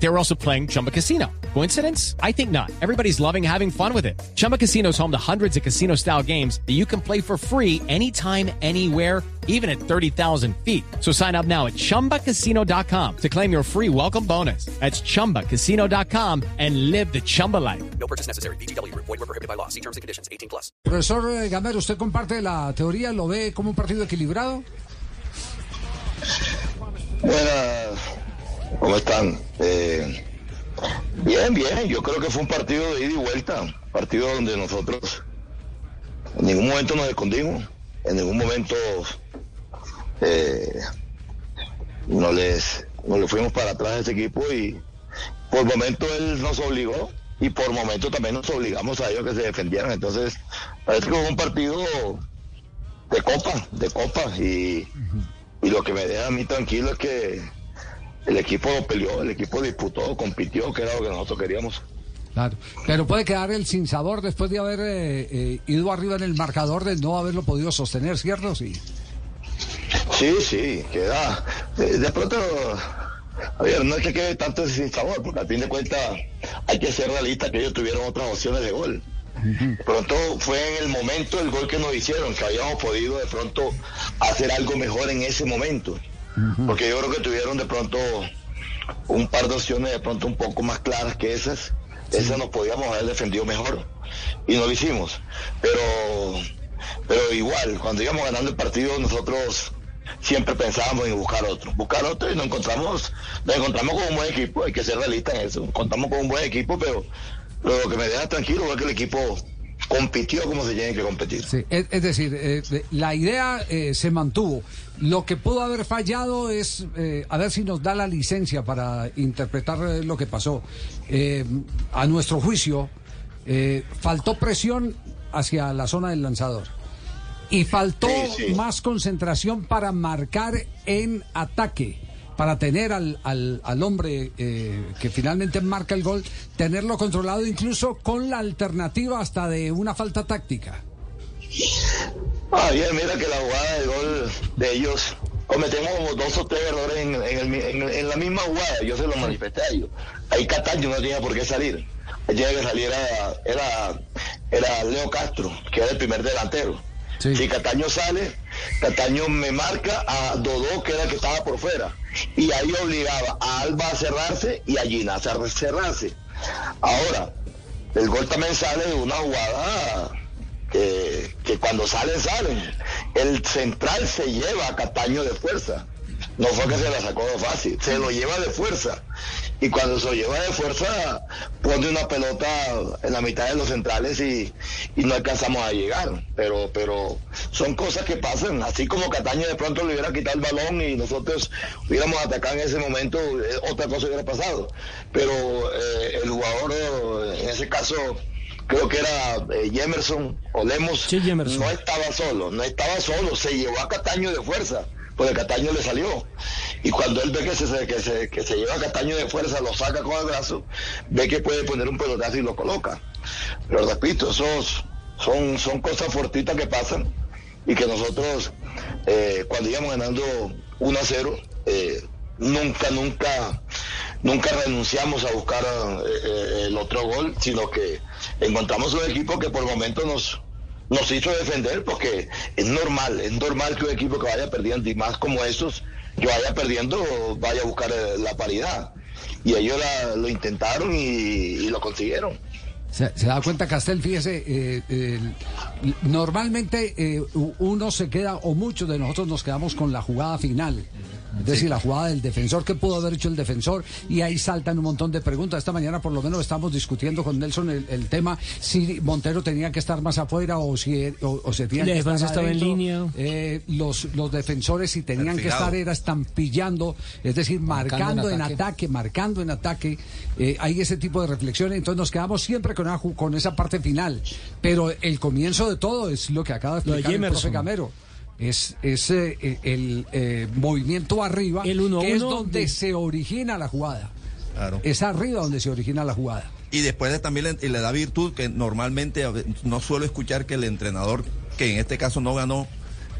They were also playing Chumba Casino. Coincidence? I think not. Everybody's loving having fun with it. Chumba Casino is home to hundreds of casino style games that you can play for free anytime, anywhere, even at 30,000 feet. So sign up now at chumbacasino.com to claim your free welcome bonus. That's chumbacasino.com and live the Chumba life. No purchase necessary. BGW. Void were prohibited by law. See terms and conditions. 18 plus. Profesor eh, Gamero, ¿usted comparte la teoría? ¿Lo ve como un partido equilibrado? Buenas, ¿cómo están? Eh, bien, bien, yo creo que fue un partido de ida y vuelta, partido donde nosotros en ningún momento nos escondimos, en ningún momento eh, no les no le fuimos para atrás a ese equipo y por momento él nos obligó y por momento también nos obligamos a ellos que se defendieran. Entonces, parece que fue un partido de copa, de copa y, y lo que me deja a mí tranquilo es que el equipo peleó, el equipo disputó, compitió, que era lo que nosotros queríamos. Claro. Pero puede quedar el sinsabor después de haber eh, eh, ido arriba en el marcador de no haberlo podido sostener, ¿cierto? Sí. Sí, sí, queda. De, de pronto, a ver, no es que quede tanto ese sinsabor, porque al fin de cuentas hay que ser realista que ellos tuvieron otras opciones de gol. De pronto fue en el momento el gol que nos hicieron, que habíamos podido de pronto hacer algo mejor en ese momento. Porque yo creo que tuvieron de pronto un par de opciones de pronto un poco más claras que esas. Esas nos podíamos haber defendido mejor y no lo hicimos. Pero, pero igual, cuando íbamos ganando el partido nosotros siempre pensábamos en buscar otro, buscar otro y nos encontramos, nos encontramos con un buen equipo, hay que ser realistas en eso, contamos con un buen equipo, pero, pero lo que me deja tranquilo es que el equipo compitió como se tiene que competir. Sí, es, es decir, eh, la idea eh, se mantuvo. Lo que pudo haber fallado es, eh, a ver si nos da la licencia para interpretar eh, lo que pasó. A nuestro juicio, faltó presión hacia la zona del lanzador. Y faltó Sí, sí. más concentración para marcar en ataque, para tener al, al, al hombre eh, que finalmente marca el gol, tenerlo controlado incluso con la alternativa hasta de una falta táctica. Ah, bien, mira que la jugada de gol de ellos cometemos como dos o tres errores en, en el en- en la misma jugada. Yo se lo manifesté a ellos. Ahí Cataño no tenía por qué salir. Tenía que salir era, era, era Leo Castro, que era el primer delantero. Sí. Si Cataño sale, Cataño me marca a Dodó, que era el que estaba por fuera. Y ahí obligaba a Alba a cerrarse y a Ginás a cerrarse. Ahora, el gol también sale de una jugada que, cuando salen, salen. El central se lleva a Cataño de fuerza. No fue que se la sacó fácil, se lo lleva de fuerza. Y cuando se lleva de fuerza, pone una pelota en la mitad de los centrales y, y no alcanzamos a llegar. Pero, pero son cosas que pasan. Así como Cataño de pronto le hubiera quitado el balón y nosotros hubiéramos atacado en ese momento, eh, otra cosa hubiera pasado. Pero eh, el jugador, eh, en ese caso, creo que era eh, Jemerson o Lemos, Sí, Jemerson. no estaba solo, no estaba solo, se llevó a Cataño de fuerza, porque Cataño le salió. Y cuando él ve que se, que se, que se lleva a Cataño de fuerza, lo saca con el brazo, ve que puede poner un pelotazo y lo coloca. Pero repito, esos son, son cosas fortitas que pasan y que nosotros, eh, cuando íbamos ganando 1 a 0, eh, nunca, nunca, nunca renunciamos a buscar eh, el otro gol, sino que encontramos un equipo que por momentos nos, nos hizo defender, porque es normal, es normal que un equipo que vaya perdiendo, y más como estos, que vaya perdiendo, vaya a buscar eh, la paridad. Y ellos la- lo intentaron y, y lo consiguieron. Se, se da cuenta, Castel, fíjese, eh, el- normalmente eh, uno se queda, o muchos de nosotros nos quedamos con la jugada final. Es decir, la jugada del defensor, ¿qué pudo haber hecho el defensor? Y ahí saltan un montón de preguntas. Esta mañana por lo menos estamos discutiendo con Nelson el, el tema si Montero tenía que estar más afuera o si o, o se tenía La que estar defensa estaba en línea. Eh, los, los defensores si tenían que estar era estampillando, es decir, marcando, en ataque, marcando en ataque. Eh, hay ese tipo de reflexiones, entonces nos quedamos siempre con, esa ju- con esa parte final. Pero el comienzo de todo es lo que acaba de Lo de explicar el profe. Gamero. Es, es eh, eh, el eh, movimiento arriba, El uno que es uno donde de- se origina la jugada. Claro. Es arriba donde se origina la jugada. Y después de- también le, le da virtud que normalmente no suelo escuchar que el entrenador, que en este caso no ganó,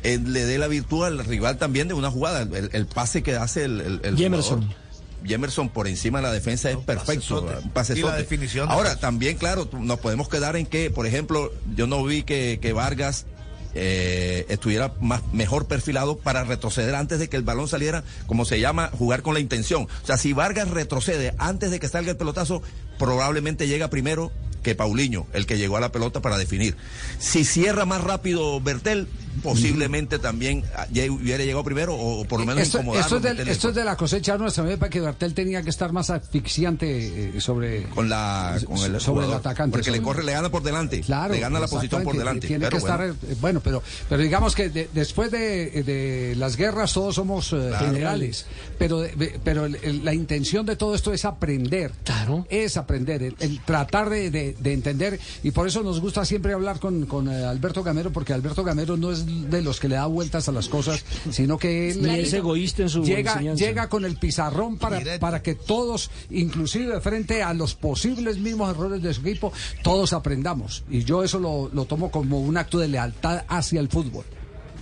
eh, le dé la virtud al rival también de una jugada. El, el pase que hace el, el, el Jemerson. jugador. Jemerson por encima de la defensa es perfecto. pasesote. la definición de- Ahora, también, claro, nos podemos quedar en que, por ejemplo, yo no vi que, que Vargas eh, estuviera más, mejor perfilado para retroceder antes de que el balón saliera, como se llama, jugar con la intención. O sea, si Vargas retrocede antes de que salga el pelotazo, probablemente llega primero que Paulinho, el que llegó a la pelota para definir. Si cierra más rápido Bertel, posiblemente también ah, ya hubiera llegado primero o, por lo menos Esto, incomodarlo. esto es del- meterle esto es de la cosecha nuestra, me para que Bertel tenía que estar más asfixiante eh, sobre... con la con el sobre el atacante, porque le corre le gana por delante Claro, le gana la posición por delante Tiene pero que bueno. estar, eh, bueno, pero, pero digamos que de- después de, de las guerras todos somos eh, generales, pero, de- pero el- el- la intención de todo esto es aprender. Claro. Es aprender, el, el tratar de, de- de entender, y por eso nos gusta siempre hablar con, con eh, Alberto Gamero, porque Alberto Gamero no es de los que le da vueltas a las cosas, sino que él Ni es egoísta en su llega, enseñanza. llega con el pizarrón para, Directo. para que todos, inclusive frente a los posibles mismos errores de su equipo, todos aprendamos. Y yo eso lo, lo tomo como un acto de lealtad hacia el fútbol,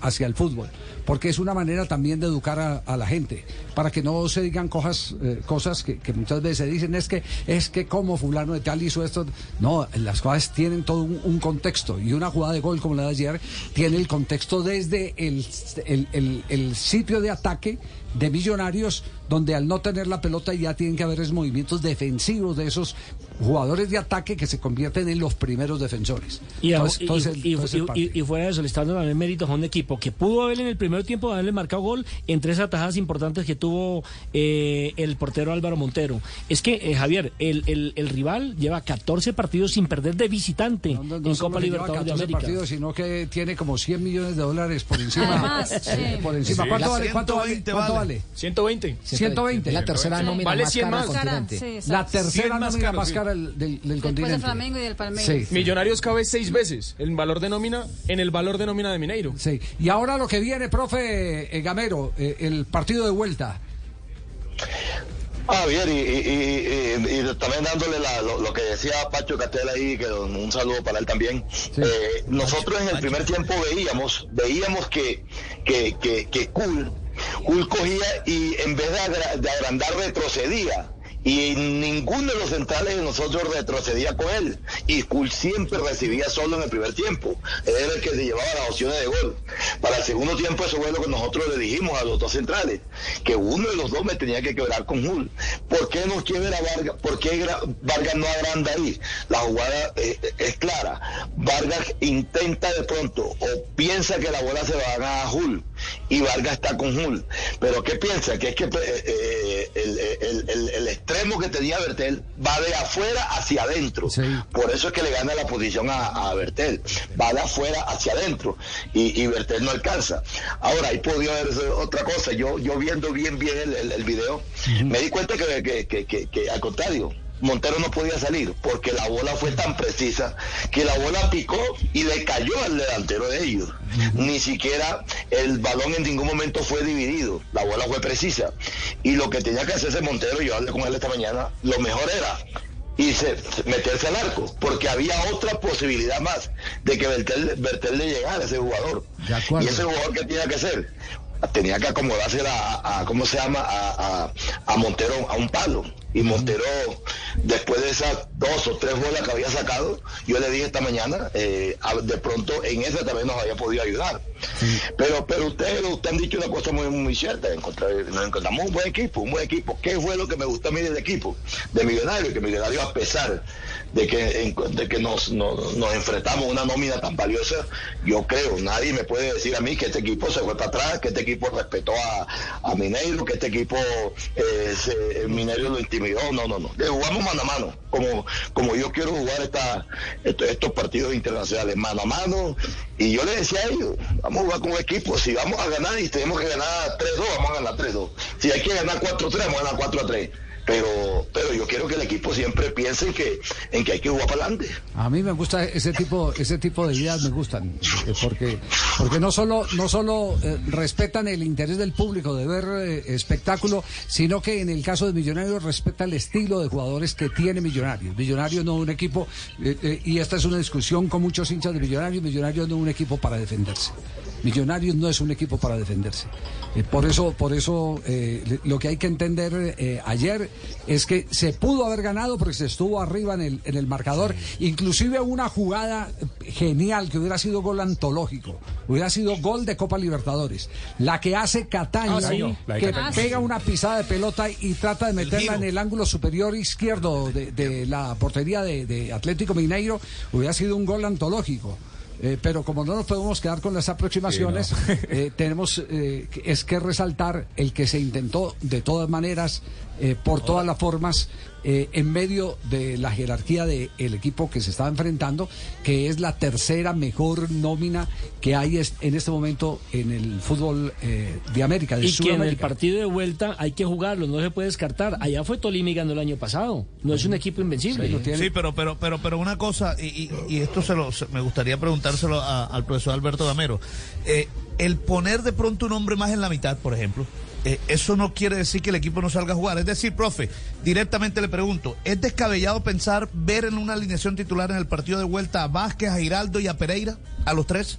hacia el fútbol, porque es una manera también de educar a, a la gente, para que no se digan cosas, eh, cosas que, que muchas veces se dicen, es que, es que como fulano de tal hizo esto. No, las cosas tienen todo un, un contexto, y una jugada de gol como la de ayer tiene el contexto desde el, el- el- el sitio de ataque de Millonarios, donde al no tener la pelota ya tienen que haber movimientos defensivos de esos jugadores de ataque que se convierten en los primeros defensores. Y, Entonces- y- entonces- y- entonces y- parte. y- y fuera de eso, le está dando también méritos a un equipo que pudo haber en el primer tiempo haberle marcado gol en tres atajadas importantes que tuvo eh, el portero Álvaro Montero. Es que, eh, Javier, el, el- el rival lleva 14 partidos sin perder de visitante No, no, no en Copa Libertadores de 14 América. partidos, sino que tiene como 100 millones de dólares por encima. Además, sí. por encima. Sí. ¿Cuánto La vale? ¿Cuánto vale? 120 ¿Cuánto vale. vale? 120. 120. La tercera nómina Vale más 100 cara del más. continente. Sí. La tercera 100 más nómina caro, más sí. cara del, del, del Después continente. del Flamengo y del Palmeiras. Sí. Millonarios cabe seis veces el valor de nómina en el valor de nómina de Mineiro. Sí. Y ahora lo que viene, profe eh, Gamero, eh, el partido de vuelta. Ah, bien, y, y- y- y- y también dándole la- lo, lo que decía Pacho Castel ahí, que un, saludo para él también. Eh, nosotros en el primer tiempo veíamos, veíamos que, que, que, que Cool, Cool cogía y en vez de, agra- de agrandar retrocedía. Y ninguno de los centrales de nosotros retrocedía con él. Y Cool siempre recibía solo en el primer tiempo. Él era el que se llevaba las opciones de gol. Para el segundo tiempo eso fue lo que nosotros le dijimos a los dos centrales. Que uno de los dos me tenía que quebrar con Cool. ¿Por qué no quiebra Vargas? ¿Por qué Vargas no agranda ahí? La jugada eh, es clara. Vargas intenta de pronto o piensa que la bola se va a ganar a Hull y Vargas está con Hull. Pero ¿qué piensa? Que es que eh, eh, el, el- el- el extremo que tenía Bertel va de afuera hacia adentro. Sí. Por eso es que le gana la posición a, a Bertel. Va de afuera hacia adentro y, y Bertel no alcanza. Ahora, ahí podía haber otra cosa. Yo, yo viendo bien, bien el, video, me di cuenta que, que- que- que- que al contrario. Montero no podía salir porque la bola fue tan precisa que la bola picó y le cayó al delantero de ellos. Ni siquiera el balón en ningún momento fue dividido. La bola fue precisa. Y lo que tenía que hacerse Montero, yo hablé con él esta mañana, lo mejor era irse, meterse al arco, porque había otra posibilidad más de que Bertel, Bertel le llegara a ese jugador. Y ese jugador que tenía que hacer, tenía que acomodarse a, a- ¿cómo se llama? A, a- a Montero, a un palo. Y Montero, después de esas dos o tres bolas que había sacado, yo le dije esta mañana, eh, de pronto en esa también nos había podido ayudar. Pero pero ustedes, ustedes han dicho una cosa muy, muy cierta, encontrar- nos encontramos un buen equipo, un buen equipo. ¿Qué fue lo que me gustó a mí del equipo? De Millonarios, que Millonarios a pesar de que, de que nos, nos, nos enfrentamos a una nómina tan valiosa, yo creo, nadie me puede decir a mí que este equipo se fue para atrás, que este equipo respetó a, a Mineiro, que este equipo eh, se- Mineiro lo intimidó, no, no, no. Le jugamos mano a mano, como, como yo quiero jugar esta, estos, estos partidos internacionales, mano a mano, y yo le decía a ellos, vamos a jugar como equipo, si vamos a ganar y tenemos que ganar 3-2, vamos a ganar 3-2. Si hay que ganar 4-3, vamos a ganar 4-3. Pero, pero yo quiero que el equipo siempre piense en que, en que hay que jugar para adelante. A mí me gusta ese tipo, ese tipo de ideas me gustan, eh, porque, porque no solo, no solo eh, respetan el interés del público de ver eh, espectáculo, sino que en el caso de Millonarios respeta el estilo de jugadores que tiene Millonarios. Millonarios no un equipo, eh, y esta es una discusión con muchos hinchas de Millonarios, Millonarios no un equipo para defenderse. Millonarios no es un equipo para defenderse. Eh, por eso, por eso eh, lo que hay que entender eh, ayer es que se pudo haber ganado porque se estuvo arriba en el, en el marcador. Inclusive una jugada genial que hubiera sido gol antológico, hubiera sido gol de Copa Libertadores. La que hace Cataño, Ah, sí, que pega una pisada de pelota y trata de meterla en el ángulo superior izquierdo de, de la portería de, de Atlético Mineiro, hubiera sido un gol antológico. Eh, pero como no nos podemos quedar con las aproximaciones, eh, tenemos eh, es que resaltar el que se intentó de todas maneras, eh, por todas las formas, eh, en medio de la jerarquía del equipo que se estaba enfrentando, que es la tercera mejor nómina que hay es- en este momento en el fútbol eh, de América, de Y que en el partido de vuelta hay que jugarlo, no se puede descartar. Allá fue Tolima y ganó el año pasado. No es un equipo invencible. Sí, pero, pero, pero, pero una cosa, y, y- y esto se lo, se- me gustaría preguntárselo a- al profesor Alberto Gamero. Eh, el poner de pronto un hombre más en la mitad, por ejemplo, eh, eso no quiere decir que el equipo no salga a jugar. Es decir, profe, directamente le pregunto, ¿es descabellado pensar ver en una alineación titular en el partido de vuelta a Vázquez, a Giraldo y a Pereira, a los tres?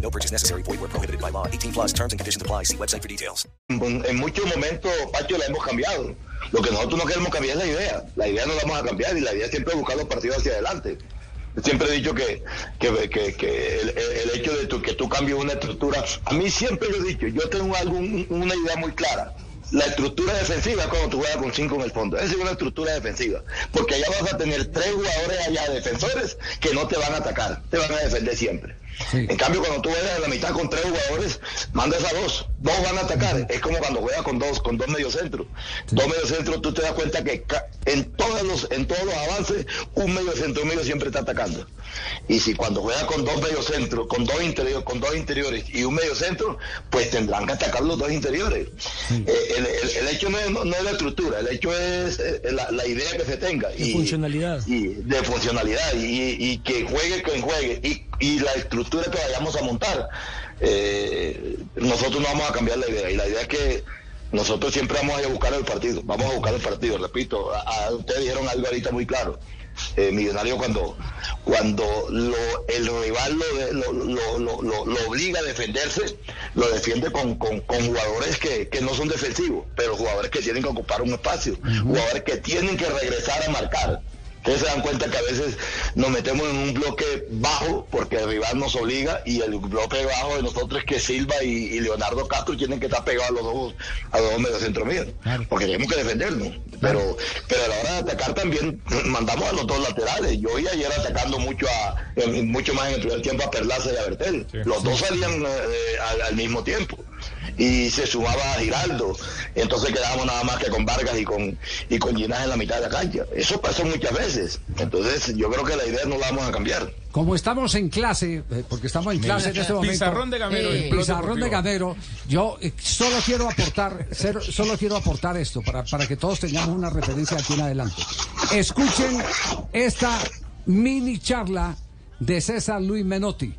No purchase necessary. Void where prohibited by law. 18 plus terms and conditions apply. See website for details. en muchos momentos, Pacho, la hemos cambiado. Lo que nosotros no queremos cambiar es la idea. La idea no la vamos a cambiar y la idea siempre es buscar los partidos hacia adelante. Siempre he dicho que, que, que- que el, el- hecho de tu- que tú cambies una estructura, a mí siempre lo he dicho, yo tengo algo, un- una idea muy clara. La estructura defensiva es cuando tú juegas con cinco en el fondo. Esa es una estructura defensiva. Porque allá vas a tener tres jugadores allá defensores que no te van a atacar, te van a defender siempre. Sí. En cambio, cuando tú juegas en la mitad con tres jugadores, mandas a dos. Dos van a atacar. Es como cuando juegas con dos, con dos mediocentros. Dos mediocentros, tú te das cuenta que en todos los, en todos los avances, un mediocentro medio siempre está atacando. Y si cuando juegas con dos mediocentros, con dos interiores, con dos interiores y un mediocentro, pues tendrán que atacar los dos interiores. Eh, el, el- el hecho no es, no- no es la estructura, el hecho es eh, la, la idea que se tenga. De funcionalidad. Y de funcionalidad y, y que juegue quien juegue y, y la estructura que vayamos a montar eh, nosotros no vamos a cambiar la idea y la idea es que nosotros siempre vamos a ir a buscar el partido vamos a buscar el partido repito a, a- ustedes dijeron algo ahorita muy claro eh, millonario cuando cuando lo- el rival lo, lo- lo obliga a defenderse lo defiende con, con- con jugadores que, que no son defensivos pero jugadores que tienen que ocupar un espacio jugadores que tienen que regresar a marcar Ustedes se dan cuenta que a veces nos metemos en un bloque bajo porque el rival nos obliga y el bloque bajo de nosotros es que Silva y, y Leonardo Castro tienen que estar pegados a los dos, a los dos mediocentros míos, porque tenemos que defendernos. Pero, pero a la hora de atacar también mandamos a los dos laterales. Yo vi ayer atacando mucho a, mucho más en el primer tiempo a Perlaza y a Bertel. Los dos salían eh, eh, al, al mismo tiempo. Y se sumaba a Giraldo. Entonces quedábamos nada más que con Vargas y con, y con Ginás en la mitad de la cancha. Eso pasó muchas veces. Entonces yo creo que la idea no la vamos a cambiar. Como estamos en clase, eh, porque estamos en clase en este momento. Pizarrón de Gamero, eh, pizarrón de. Gamero. Yo eh, solo quiero aportar, solo quiero aportar esto para, para que todos tengamos una referencia aquí en adelante. Escuchen esta mini charla de César Luis Menotti,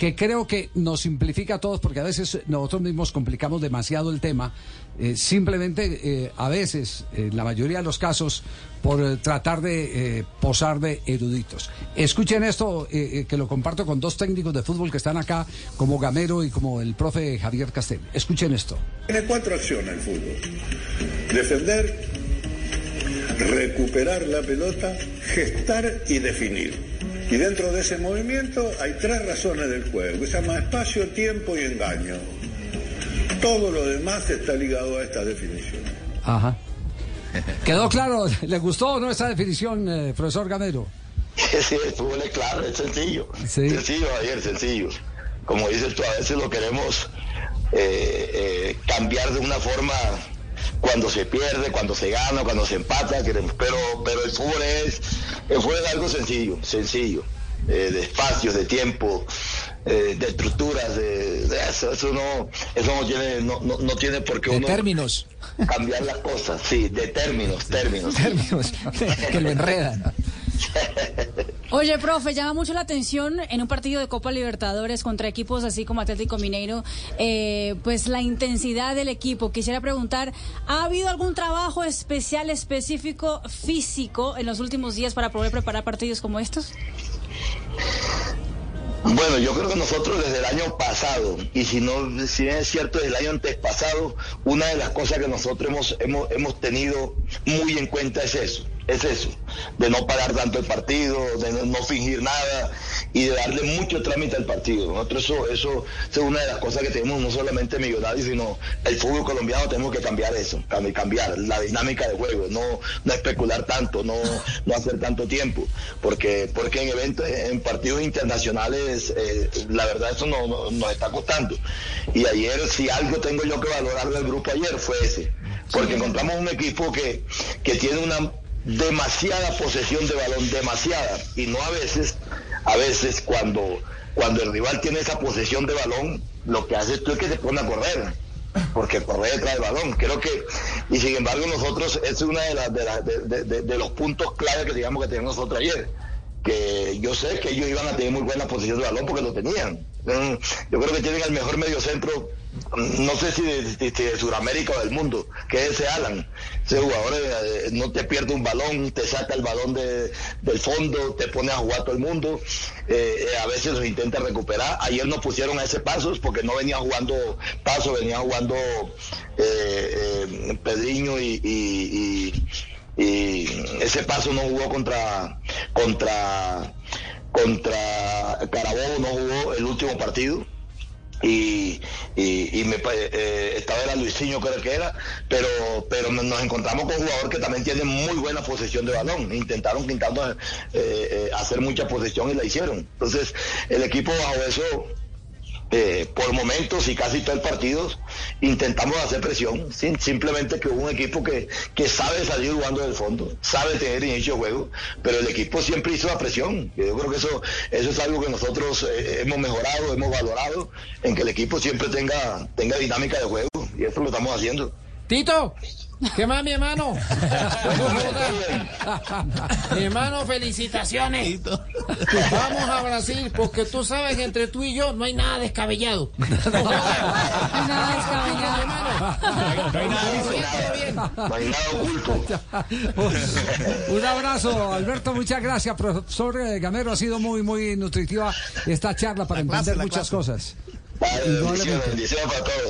que creo que nos simplifica a todos, porque a veces nosotros mismos complicamos demasiado el tema, eh, simplemente eh, a veces, en la mayoría de los casos, por eh, tratar de posar de eruditos. Escuchen esto, que lo comparto con dos técnicos de fútbol que están acá, como Gamero y como el profe Javier Castel. Escuchen esto. Tiene cuatro acciones el fútbol. Defender, recuperar la pelota, gestar y definir. Y dentro de ese movimiento hay tres razones del juego, que se llama espacio, tiempo y engaño. Todo lo demás está ligado a esta definición. Ajá. ¿Quedó claro? ¿Le gustó o no esa definición, eh, profesor Gamero? Sí, el fútbol es claro, es sencillo. Sencillo, ayer, sencillo. Como dices tú, a veces lo queremos eh, eh, cambiar de una forma cuando se pierde, cuando se gana, cuando se empata, queremos, pero, pero el fútbol es, el fútbol es algo sencillo, sencillo, eh, de espacios, de tiempo, eh, de estructuras, de, de eso, eso no, eso no tiene, no, no, no tiene por qué De uno términos. cambiar las cosas, sí, de términos, términos. Términos que lo enredan. Oye, profe, llama mucho la atención en un partido de Copa Libertadores contra equipos así como Atlético Mineiro, eh, pues la intensidad del equipo. Quisiera preguntar, ¿ha habido algún trabajo especial, específico, físico en los últimos días para poder preparar partidos como estos? Bueno, yo creo que nosotros desde el año pasado, y si no, si bien es cierto, desde el año antes pasado, una de las cosas que nosotros hemos, hemos, hemos tenido muy en cuenta es eso, es eso, de no parar tanto el partido, de no, no fingir nada y de darle mucho trámite al partido. Nosotros eso, eso, es una de las cosas que tenemos no solamente Millonarios, sino el fútbol colombiano tenemos que cambiar eso, cambi- cambiar la dinámica de juego, no, no especular tanto, no, no hacer tanto tiempo, porque, porque en eventos, en partidos internacionales, eh, la verdad eso no, no- nos está costando. Y ayer, si algo tengo yo que valorar del grupo ayer, fue ese, porque encontramos un equipo que, que tiene una demasiada posesión de balón, demasiada, y no a veces, a veces cuando, cuando el rival tiene esa posesión de balón, lo que hace tú es que se pone a correr, porque correr detrás del balón, creo que, y sin embargo nosotros, es una de, las de, de- los puntos clave que digamos que teníamos nosotros ayer, que yo sé que ellos iban a tener muy buena posición de balón porque lo tenían. Mm, Yo creo que tienen el mejor mediocentro, no sé si de, de- de Sudamérica o del mundo, que es ese Alan. Ese jugador eh, no te pierde un balón, te saca el balón de- del fondo, te pone a jugar todo el mundo. Eh, eh, a veces los intenta recuperar. Ayer no pusieron a ese pasos porque no venía jugando paso, venía jugando eh, eh, Pedriño y y ese paso no jugó contra contra contra Carabobo no jugó el último partido y, y, y me, pa- eh, estaba era Luisinho creo que era pero pero nos nos encontramos con un jugador que también tiene muy buena posesión de balón. Intentaron intentando eh, eh, hacer mucha posesión y la hicieron. Entonces el equipo bajo eso eh, por momentos y casi todo el partido intentamos hacer presión, sin- simplemente que un equipo que, que sabe salir jugando del fondo, sabe tener inicio de juego, pero el equipo siempre hizo la presión. Yo creo que eso, eso es algo que nosotros eh, hemos mejorado, hemos valorado, en que el equipo siempre tenga, tenga dinámica de juego, y eso lo estamos haciendo. Tito, ¿qué más, mi hermano? mi hermano, felicitaciones. Vamos a Brasil, porque tú sabes que entre tú y yo no hay nada descabellado. No hay nada oculto. Un abrazo, Alberto, muchas gracias, profesor eh, Gamero. Ha sido muy, muy nutritiva esta charla para entender muchas cosas. Bendiciones, bendiciones para todos.